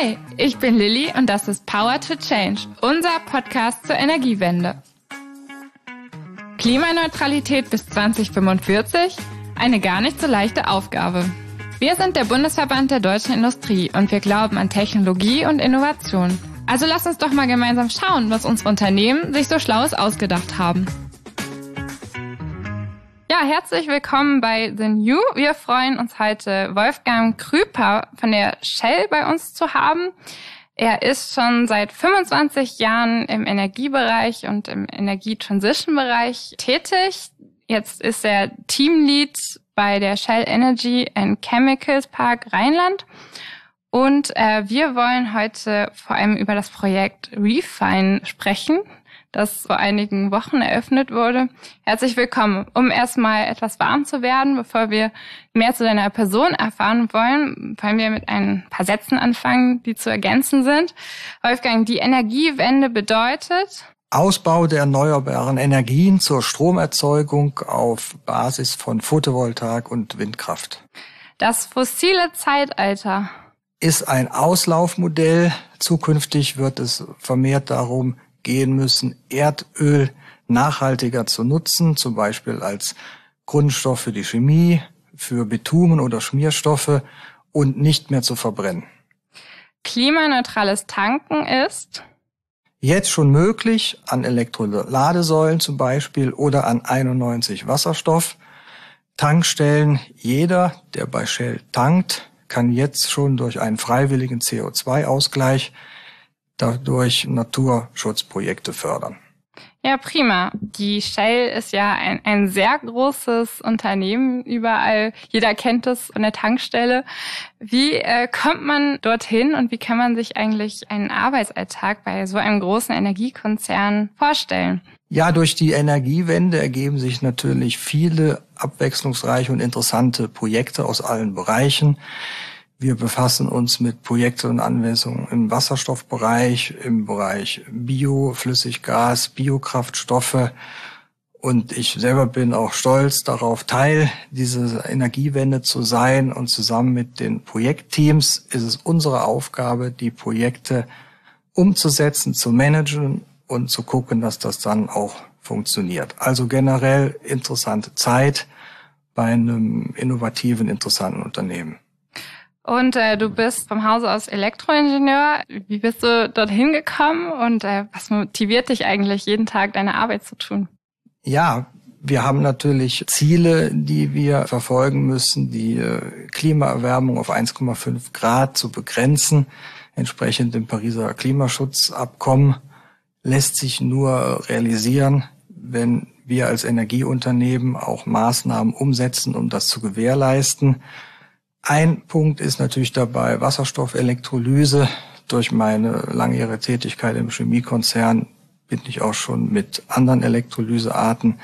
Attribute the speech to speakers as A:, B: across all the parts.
A: Hi, ich bin Lilly und das ist Power to Change, unser Podcast zur Energiewende. Klimaneutralität bis 2045? Eine gar nicht so leichte Aufgabe. Wir sind der Bundesverband der deutschen Industrie und wir glauben an Technologie und Innovation. Also lass uns doch mal gemeinsam schauen, was unsere Unternehmen sich so Schlaues ausgedacht haben. Ja, herzlich willkommen bei The New. Wir freuen uns heute, Wolfgang Krüper von der Shell bei uns zu haben. Er ist schon seit 25 Jahren im Energiebereich und im Energietransition-Bereich tätig. Jetzt ist er Teamlead bei der Shell Energy and Chemicals Park Rheinland. Und äh, wir wollen heute vor allem über das Projekt Refine sprechen das vor einigen Wochen eröffnet wurde. Herzlich willkommen. Um erstmal etwas warm zu werden, bevor wir mehr zu deiner Person erfahren wollen, wollen wir mit ein paar Sätzen anfangen, die zu ergänzen sind. Wolfgang, die Energiewende bedeutet,
B: Ausbau der erneuerbaren Energien zur Stromerzeugung auf Basis von Photovoltaik und Windkraft.
A: Das fossile Zeitalter
B: ist ein Auslaufmodell. Zukünftig wird es vermehrt darum gehen müssen, Erdöl nachhaltiger zu nutzen, zum Beispiel als Grundstoff für die Chemie, für Bitumen oder Schmierstoffe und nicht mehr zu verbrennen.
A: Klimaneutrales Tanken ist
B: jetzt schon möglich an Elektroladesäulen zum Beispiel oder an 91 Wasserstoff. Tankstellen, jeder, der bei Shell tankt, kann jetzt schon durch einen freiwilligen CO2-Ausgleich dadurch Naturschutzprojekte fördern.
A: Ja, prima. Die Shell ist ja ein, ein sehr großes Unternehmen überall. Jeder kennt es an der Tankstelle. Wie äh, kommt man dorthin und wie kann man sich eigentlich einen Arbeitsalltag bei so einem großen Energiekonzern vorstellen?
B: Ja, durch die Energiewende ergeben sich natürlich viele abwechslungsreiche und interessante Projekte aus allen Bereichen. Wir befassen uns mit Projekten und Anwendungen im Wasserstoffbereich, im Bereich Bio, Flüssiggas, Biokraftstoffe. Und ich selber bin auch stolz darauf, Teil dieser Energiewende zu sein. Und zusammen mit den Projektteams ist es unsere Aufgabe, die Projekte umzusetzen, zu managen und zu gucken, dass das dann auch funktioniert. Also generell interessante Zeit bei einem innovativen, interessanten Unternehmen.
A: Und äh, du bist vom Hause aus Elektroingenieur. Wie bist du dorthin gekommen und äh, was motiviert dich eigentlich, jeden Tag deine Arbeit zu tun?
B: Ja, wir haben natürlich Ziele, die wir verfolgen müssen, die äh, Klimaerwärmung auf 1,5 Grad zu begrenzen. Entsprechend dem Pariser Klimaschutzabkommen lässt sich nur realisieren, wenn wir als Energieunternehmen auch Maßnahmen umsetzen, um das zu gewährleisten. Ein Punkt ist natürlich dabei Wasserstoffelektrolyse. Durch meine langjährige Tätigkeit im Chemiekonzern bin ich auch schon mit anderen Elektrolysearten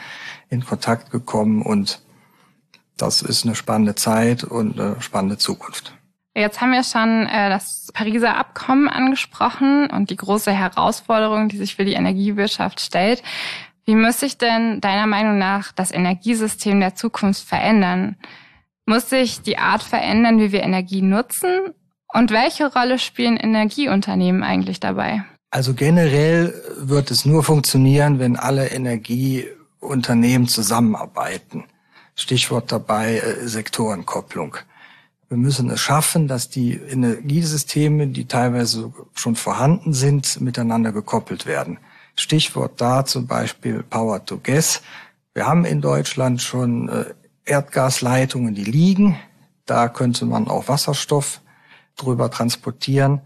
B: in Kontakt gekommen und das ist eine spannende Zeit und eine spannende Zukunft.
A: Jetzt haben wir schon äh, das Pariser Abkommen angesprochen und die große Herausforderung, die sich für die Energiewirtschaft stellt. Wie muss sich denn deiner Meinung nach das Energiesystem der Zukunft verändern? Muss sich die Art verändern, wie wir Energie nutzen? Und welche Rolle spielen Energieunternehmen eigentlich dabei?
B: Also generell wird es nur funktionieren, wenn alle Energieunternehmen zusammenarbeiten. Stichwort dabei äh, Sektorenkopplung. Wir müssen es schaffen, dass die Energiesysteme, die teilweise schon vorhanden sind, miteinander gekoppelt werden. Stichwort da zum Beispiel Power to Gas. Wir haben in Deutschland schon äh, Erdgasleitungen, die liegen. Da könnte man auch Wasserstoff drüber transportieren.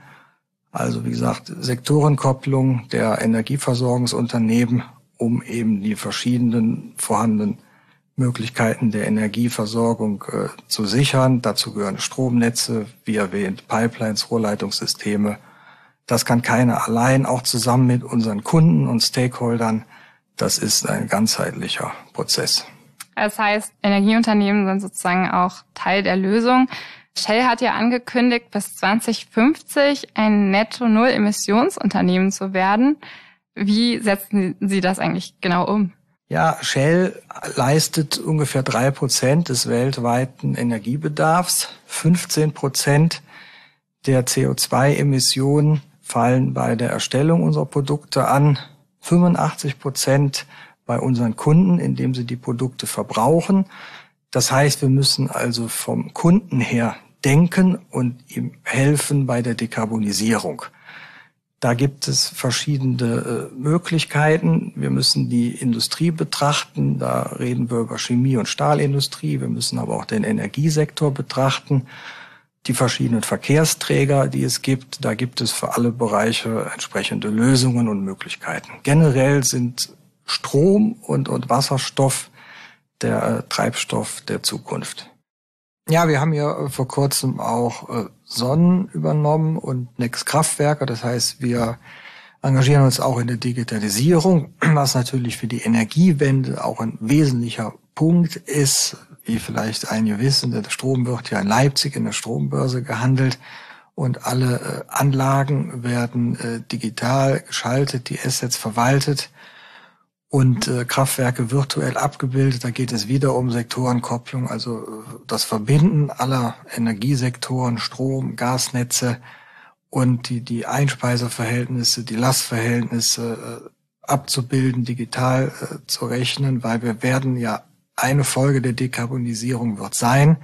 B: Also wie gesagt, Sektorenkopplung der Energieversorgungsunternehmen, um eben die verschiedenen vorhandenen Möglichkeiten der Energieversorgung äh, zu sichern. Dazu gehören Stromnetze, wie erwähnt, Pipelines, Rohrleitungssysteme. Das kann keiner allein, auch zusammen mit unseren Kunden und Stakeholdern. Das ist ein ganzheitlicher Prozess.
A: Das heißt, Energieunternehmen sind sozusagen auch Teil der Lösung. Shell hat ja angekündigt, bis 2050 ein Netto-Null-Emissionsunternehmen zu werden. Wie setzen Sie das eigentlich genau um?
B: Ja, Shell leistet ungefähr drei Prozent des weltweiten Energiebedarfs. 15 Prozent der CO2-Emissionen fallen bei der Erstellung unserer Produkte an. 85 Prozent bei unseren Kunden, indem sie die Produkte verbrauchen. Das heißt, wir müssen also vom Kunden her denken und ihm helfen bei der Dekarbonisierung. Da gibt es verschiedene äh, Möglichkeiten. Wir müssen die Industrie betrachten. Da reden wir über Chemie- und Stahlindustrie. Wir müssen aber auch den Energiesektor betrachten. Die verschiedenen Verkehrsträger, die es gibt, da gibt es für alle Bereiche entsprechende Lösungen und Möglichkeiten. Generell sind Strom und, und Wasserstoff der äh, Treibstoff der Zukunft. Ja, wir haben ja äh, vor kurzem auch äh, Sonnen übernommen und Next Kraftwerke. Das heißt, wir engagieren uns auch in der Digitalisierung, was natürlich für die Energiewende auch ein wesentlicher Punkt ist. Wie vielleicht einige wissen, der Strom wird ja in Leipzig in der Strombörse gehandelt und alle äh, Anlagen werden digital geschaltet, die Assets verwaltet und äh, Kraftwerke virtuell abgebildet. Da geht es wieder um Sektorenkopplung, also äh, das Verbinden aller Energiesektoren, Strom, Gasnetze und die, die Einspeiseverhältnisse, die Lastverhältnisse äh, abzubilden, digital äh, zu rechnen, weil wir werden ja eine Folge der Dekarbonisierung wird sein,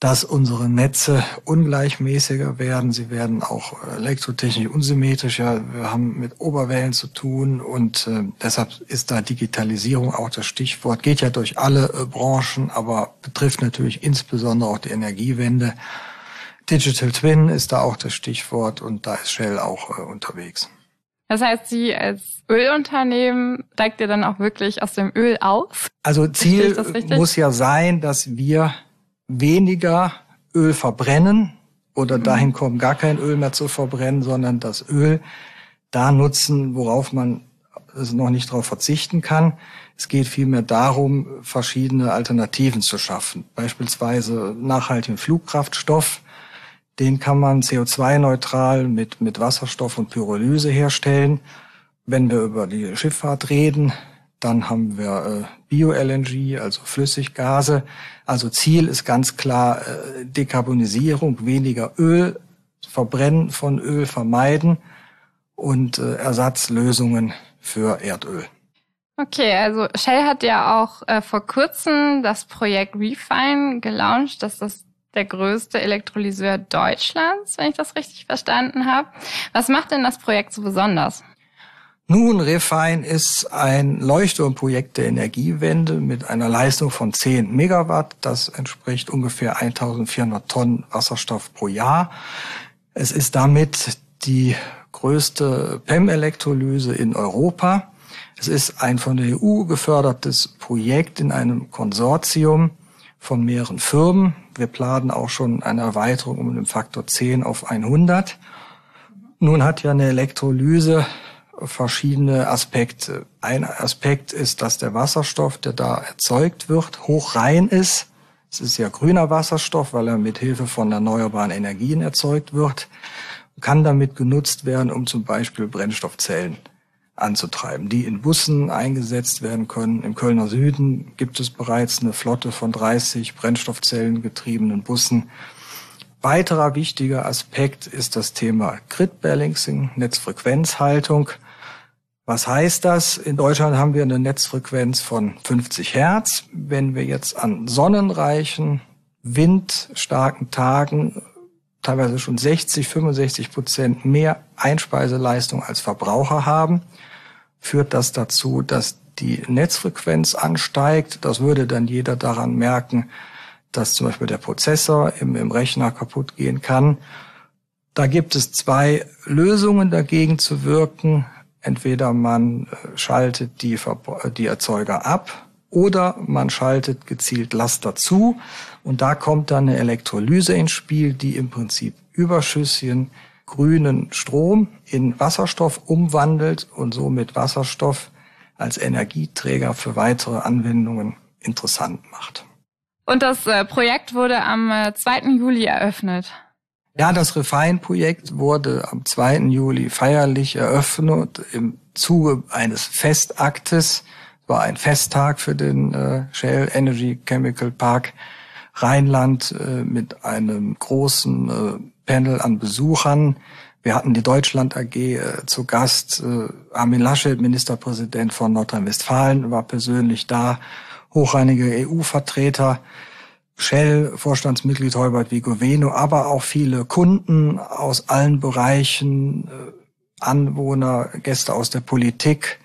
B: dass unsere Netze ungleichmäßiger werden. Sie werden auch elektrotechnisch unsymmetrischer. Wir haben mit Oberwellen zu tun und äh, deshalb ist da Digitalisierung auch das Stichwort. Geht ja durch alle äh, Branchen, aber betrifft natürlich insbesondere auch die Energiewende. Digital Twin ist da auch das Stichwort und da ist Shell auch äh, unterwegs.
A: Das heißt, Sie als Ölunternehmen steigt ihr dann auch wirklich aus dem Öl aus?
B: Also Ziel muss ja sein, dass wir weniger Öl verbrennen oder mhm. dahin kommen, gar kein Öl mehr zu verbrennen, sondern das Öl da nutzen, worauf man also noch nicht darauf verzichten kann. Es geht vielmehr darum, verschiedene Alternativen zu schaffen. Beispielsweise nachhaltigen Flugkraftstoff. Den kann man CO2-neutral mit, mit Wasserstoff und Pyrolyse herstellen. Wenn wir über die Schifffahrt reden, dann haben wir äh, Bio-LNG, also Flüssiggase. Also Ziel ist ganz klar äh, Dekarbonisierung, weniger Öl, Verbrennen von Öl vermeiden und äh, Ersatzlösungen für Erdöl.
A: Okay, also Shell hat ja auch vor kurzem das Projekt Refine gelauncht. Das ist der größte Elektrolyseur Deutschlands, wenn ich das richtig verstanden habe. Was macht denn das Projekt so besonders?
B: Nun, Refine ist ein Leuchtturmprojekt der Energiewende mit einer Leistung von 10 Megawatt. Das entspricht ungefähr 1400 Tonnen Wasserstoff pro Jahr. Es ist damit die größte PEM-Elektrolyse in Europa. Es ist ein von der EU gefördertes Projekt in einem Konsortium von mehreren Firmen. Wir planen auch schon eine Erweiterung um den Faktor 10 auf 100. Nun hat ja eine Elektrolyse verschiedene Aspekte. Ein Aspekt ist, dass der Wasserstoff, der da erzeugt wird, hochrein ist. Es ist ja grüner Wasserstoff, weil er mit Hilfe von erneuerbaren Energien erzeugt wird, kann damit genutzt werden, um zum Beispiel Brennstoffzellen anzutreiben, die in Bussen eingesetzt werden können. Im Kölner Süden gibt es bereits eine Flotte von 30 Brennstoffzellen getriebenen Bussen, Weiterer wichtiger Aspekt ist das Thema Grid Balancing, Netzfrequenzhaltung. Was heißt das? In Deutschland haben wir eine Netzfrequenz von 50 Hertz. Wenn wir jetzt an sonnenreichen, windstarken Tagen teilweise schon 60, 65 Prozent mehr Einspeiseleistung als Verbraucher haben, führt das dazu, dass die Netzfrequenz ansteigt. Das würde dann jeder daran merken, dass zum Beispiel der Prozessor im, im Rechner kaputt gehen kann. Da gibt es zwei Lösungen dagegen zu wirken. Entweder man äh, schaltet die, die Erzeuger ab oder man schaltet gezielt Laster zu und da kommt dann eine Elektrolyse ins Spiel, die im Prinzip überschüssigen grünen Strom in Wasserstoff umwandelt und somit Wasserstoff als Energieträger für weitere Anwendungen interessant macht.
A: Und das äh, Projekt wurde am 2. Äh, Juli eröffnet.
B: Ja, das Refine-Projekt wurde am 2. Juli feierlich eröffnet im Zuge eines Festaktes. War ein Festtag für den äh, Shell Energy Chemical Park Rheinland äh, mit einem großen äh, Panel an Besuchern. Wir hatten die Deutschland AG zu Gast. Armin Laschet, Ministerpräsident von Nordrhein-Westfalen, war persönlich da. Hochrangige EU-Vertreter. Shell, Vorstandsmitglied Heubert Vigoveno, aber auch viele Kunden aus allen Bereichen, äh, Anwohner, Gäste aus der Politik.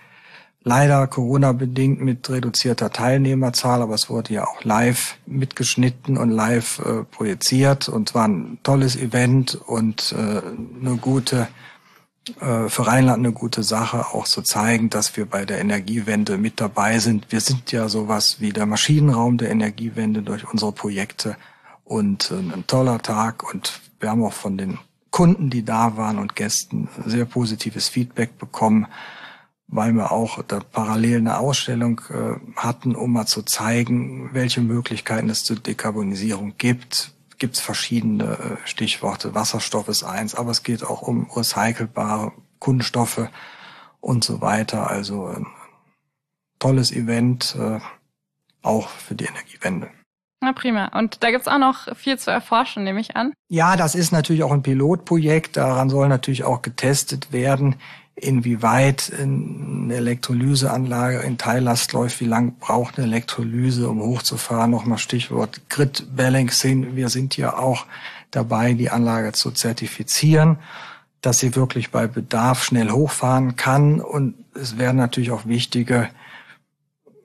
B: Leider Corona-bedingt mit reduzierter Teilnehmerzahl, aber es wurde ja auch live mitgeschnitten und live äh, projiziert und war ein tolles Event und äh, eine gute für Rheinland eine gute Sache, auch zu zeigen, dass wir bei der Energiewende mit dabei sind. Wir sind ja sowas wie der Maschinenraum der Energiewende durch unsere Projekte. Und äh, ein toller Tag. Und wir haben auch von den Kunden, die da waren und Gästen sehr positives Feedback bekommen, weil wir auch da parallel eine Ausstellung äh, hatten, um mal zu zeigen, welche Möglichkeiten es zur Dekarbonisierung gibt, gibt es verschiedene äh, Stichworte. Wasserstoff ist eins, aber es geht auch um recycelbare Kunststoffe und so weiter. Also ein tolles Event, äh, auch für die Energiewende.
A: Na prima. Und da gibt's auch noch viel zu erforschen, nehme ich an.
B: Ja, das ist natürlich auch ein Pilotprojekt. Daran soll natürlich auch getestet werden, inwieweit eine Elektrolyseanlage in Teillast läuft, wie lang braucht eine Elektrolyse, um hochzufahren. Nochmal Stichwort Grid Balancing. Wir sind ja auch dabei, die Anlage zu zertifizieren, dass sie wirklich bei Bedarf schnell hochfahren kann. Und es werden natürlich auch wichtige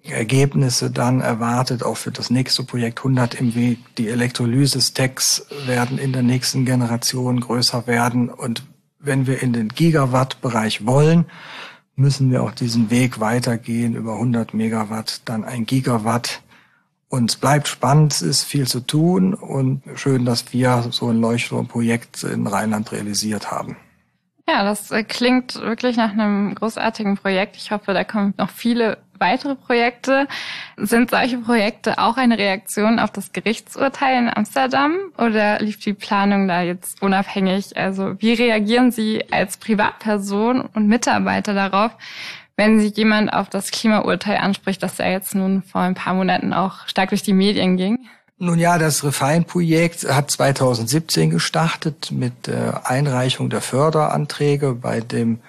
B: Ergebnisse dann erwartet, auch für das nächste Projekt 100 MW. Die Elektrolyse-Stacks werden in der nächsten Generation größer werden und wenn wir in den Gigawatt-Bereich wollen, müssen wir auch diesen Weg weitergehen über 100 Megawatt, dann ein Gigawatt. Und es bleibt spannend, es ist viel zu tun und schön, dass wir so ein Leuchtturmprojekt in Rheinland realisiert haben.
A: Ja, das klingt wirklich nach einem großartigen Projekt. Ich hoffe, da kommen noch viele weitere Projekte. Sind solche Projekte auch eine Reaktion auf das Gerichtsurteil in Amsterdam oder lief die Planung da jetzt unabhängig? Also wie reagieren Sie als Privatperson und Mitarbeiter darauf, wenn sich jemand auf das Klimaurteil anspricht, das ja jetzt nun vor ein paar Monaten auch stark durch die Medien ging?
B: Nun ja, das Refine-Projekt hat 2017 gestartet mit der Einreichung der Förderanträge bei dem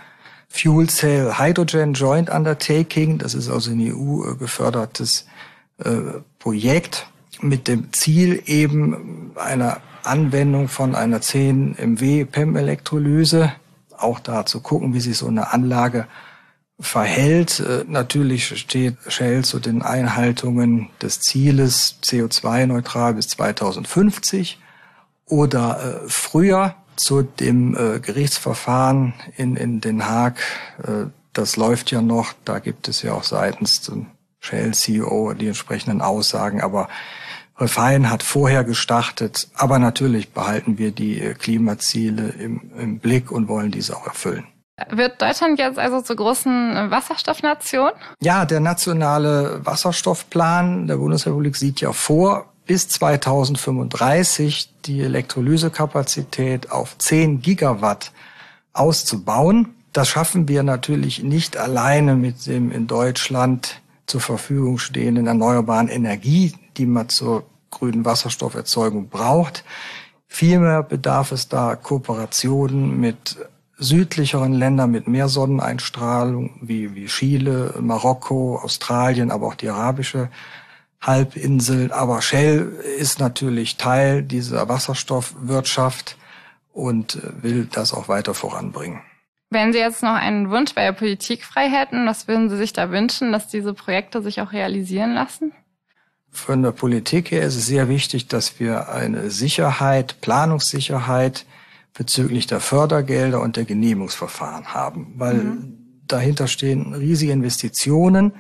B: Fuel Cell Hydrogen Joint Undertaking. Das ist also ein EU gefördertes äh, Projekt mit dem Ziel eben einer Anwendung von einer 10 MW PEM-Elektrolyse. Auch da zu gucken, wie sich so eine Anlage verhält. Äh, natürlich steht Shell zu den Einhaltungen des Zieles CO2-neutral bis 2050 oder äh, früher zu dem äh, Gerichtsverfahren in, in Den Haag. Äh, das läuft ja noch. Da gibt es ja auch seitens dem Shell-CEO die entsprechenden Aussagen. Aber Refine hat vorher gestartet. Aber natürlich behalten wir die äh, Klimaziele im, im Blick und wollen diese auch erfüllen.
A: Wird Deutschland jetzt also zur großen Wasserstoffnation?
B: Ja, der nationale Wasserstoffplan der Bundesrepublik sieht ja vor, bis 2035 die Elektrolysekapazität auf 10 Gigawatt auszubauen. Das schaffen wir natürlich nicht alleine mit dem in Deutschland zur Verfügung stehenden erneuerbaren Energie, die man zur grünen Wasserstofferzeugung braucht. Vielmehr bedarf es da Kooperationen mit südlicheren Ländern mit mehr Sonneneinstrahlung wie, wie Chile, Marokko, Australien, aber auch die arabische Halbinsel. Aber Shell ist natürlich Teil dieser Wasserstoffwirtschaft und will das auch weiter voranbringen.
A: Wenn Sie jetzt noch einen Wunsch bei der Politik frei hätten, was würden Sie sich da wünschen, dass diese Projekte sich auch realisieren lassen?
B: Von der Politik her ist es sehr wichtig, dass wir eine Sicherheit, Planungssicherheit bezüglich der Fördergelder und der Genehmigungsverfahren haben, weil mhm. dahinter stehen riesige Investitionen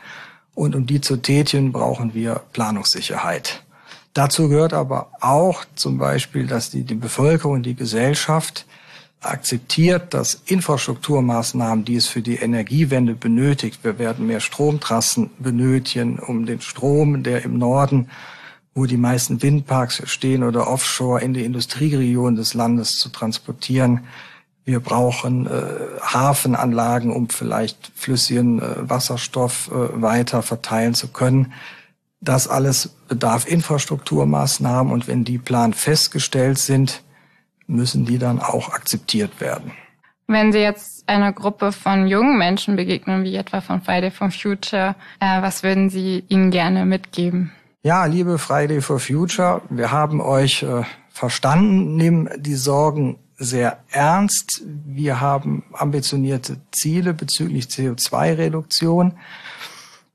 B: und um die zu tätigen, brauchen wir Planungssicherheit. Dazu gehört aber auch zum Beispiel, dass die, die Bevölkerung, die Gesellschaft akzeptiert, dass Infrastrukturmaßnahmen, die es für die Energiewende benötigt, wir werden mehr Stromtrassen benötigen, um den Strom, der im Norden, wo die meisten Windparks stehen oder offshore in die Industrieregion des Landes zu transportieren, wir brauchen äh, Hafenanlagen, um vielleicht flüssigen äh, Wasserstoff äh, weiter verteilen zu können. Das alles bedarf Infrastrukturmaßnahmen und wenn die Plan festgestellt sind, müssen die dann auch akzeptiert werden.
A: Wenn Sie jetzt einer Gruppe von jungen Menschen begegnen, wie etwa von Friday for Future, äh, was würden Sie ihnen gerne mitgeben?
B: Ja, liebe Friday for Future, wir haben euch äh, verstanden, nehmen die Sorgen sehr ernst. Wir haben ambitionierte Ziele bezüglich CO2-Reduktion.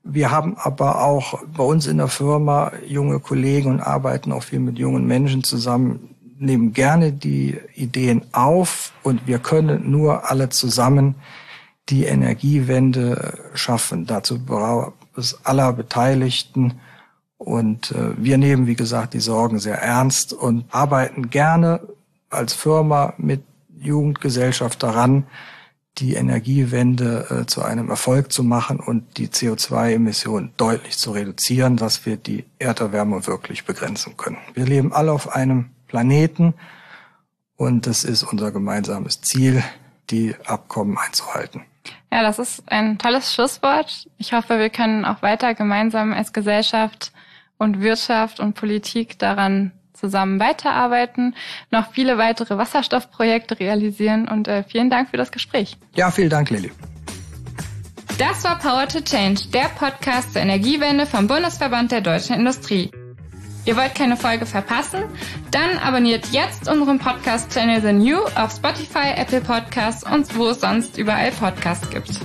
B: Wir haben aber auch bei uns in der Firma junge Kollegen und arbeiten auch viel mit jungen Menschen zusammen, nehmen gerne die Ideen auf und wir können nur alle zusammen die Energiewende schaffen. Dazu braucht es aller Beteiligten. Und äh, wir nehmen, wie gesagt, die Sorgen sehr ernst und arbeiten gerne als Firma mit Jugendgesellschaft daran, die Energiewende äh, zu einem Erfolg zu machen und die CO2-Emissionen deutlich zu reduzieren, dass wir die Erderwärmung wirklich begrenzen können. Wir leben alle auf einem Planeten und es ist unser gemeinsames Ziel, die Abkommen einzuhalten.
A: Ja, das ist ein tolles Schlusswort. Ich hoffe, wir können auch weiter gemeinsam als Gesellschaft und Wirtschaft und Politik daran zusammen weiterarbeiten, noch viele weitere Wasserstoffprojekte realisieren und äh, vielen Dank für das Gespräch.
B: Ja, vielen Dank, Lilly.
A: Das war Power to Change, der Podcast zur Energiewende vom Bundesverband der deutschen Industrie. Ihr wollt keine Folge verpassen? Dann abonniert jetzt unseren Podcast-Channel The New auf Spotify, Apple Podcasts und wo es sonst überall Podcasts gibt.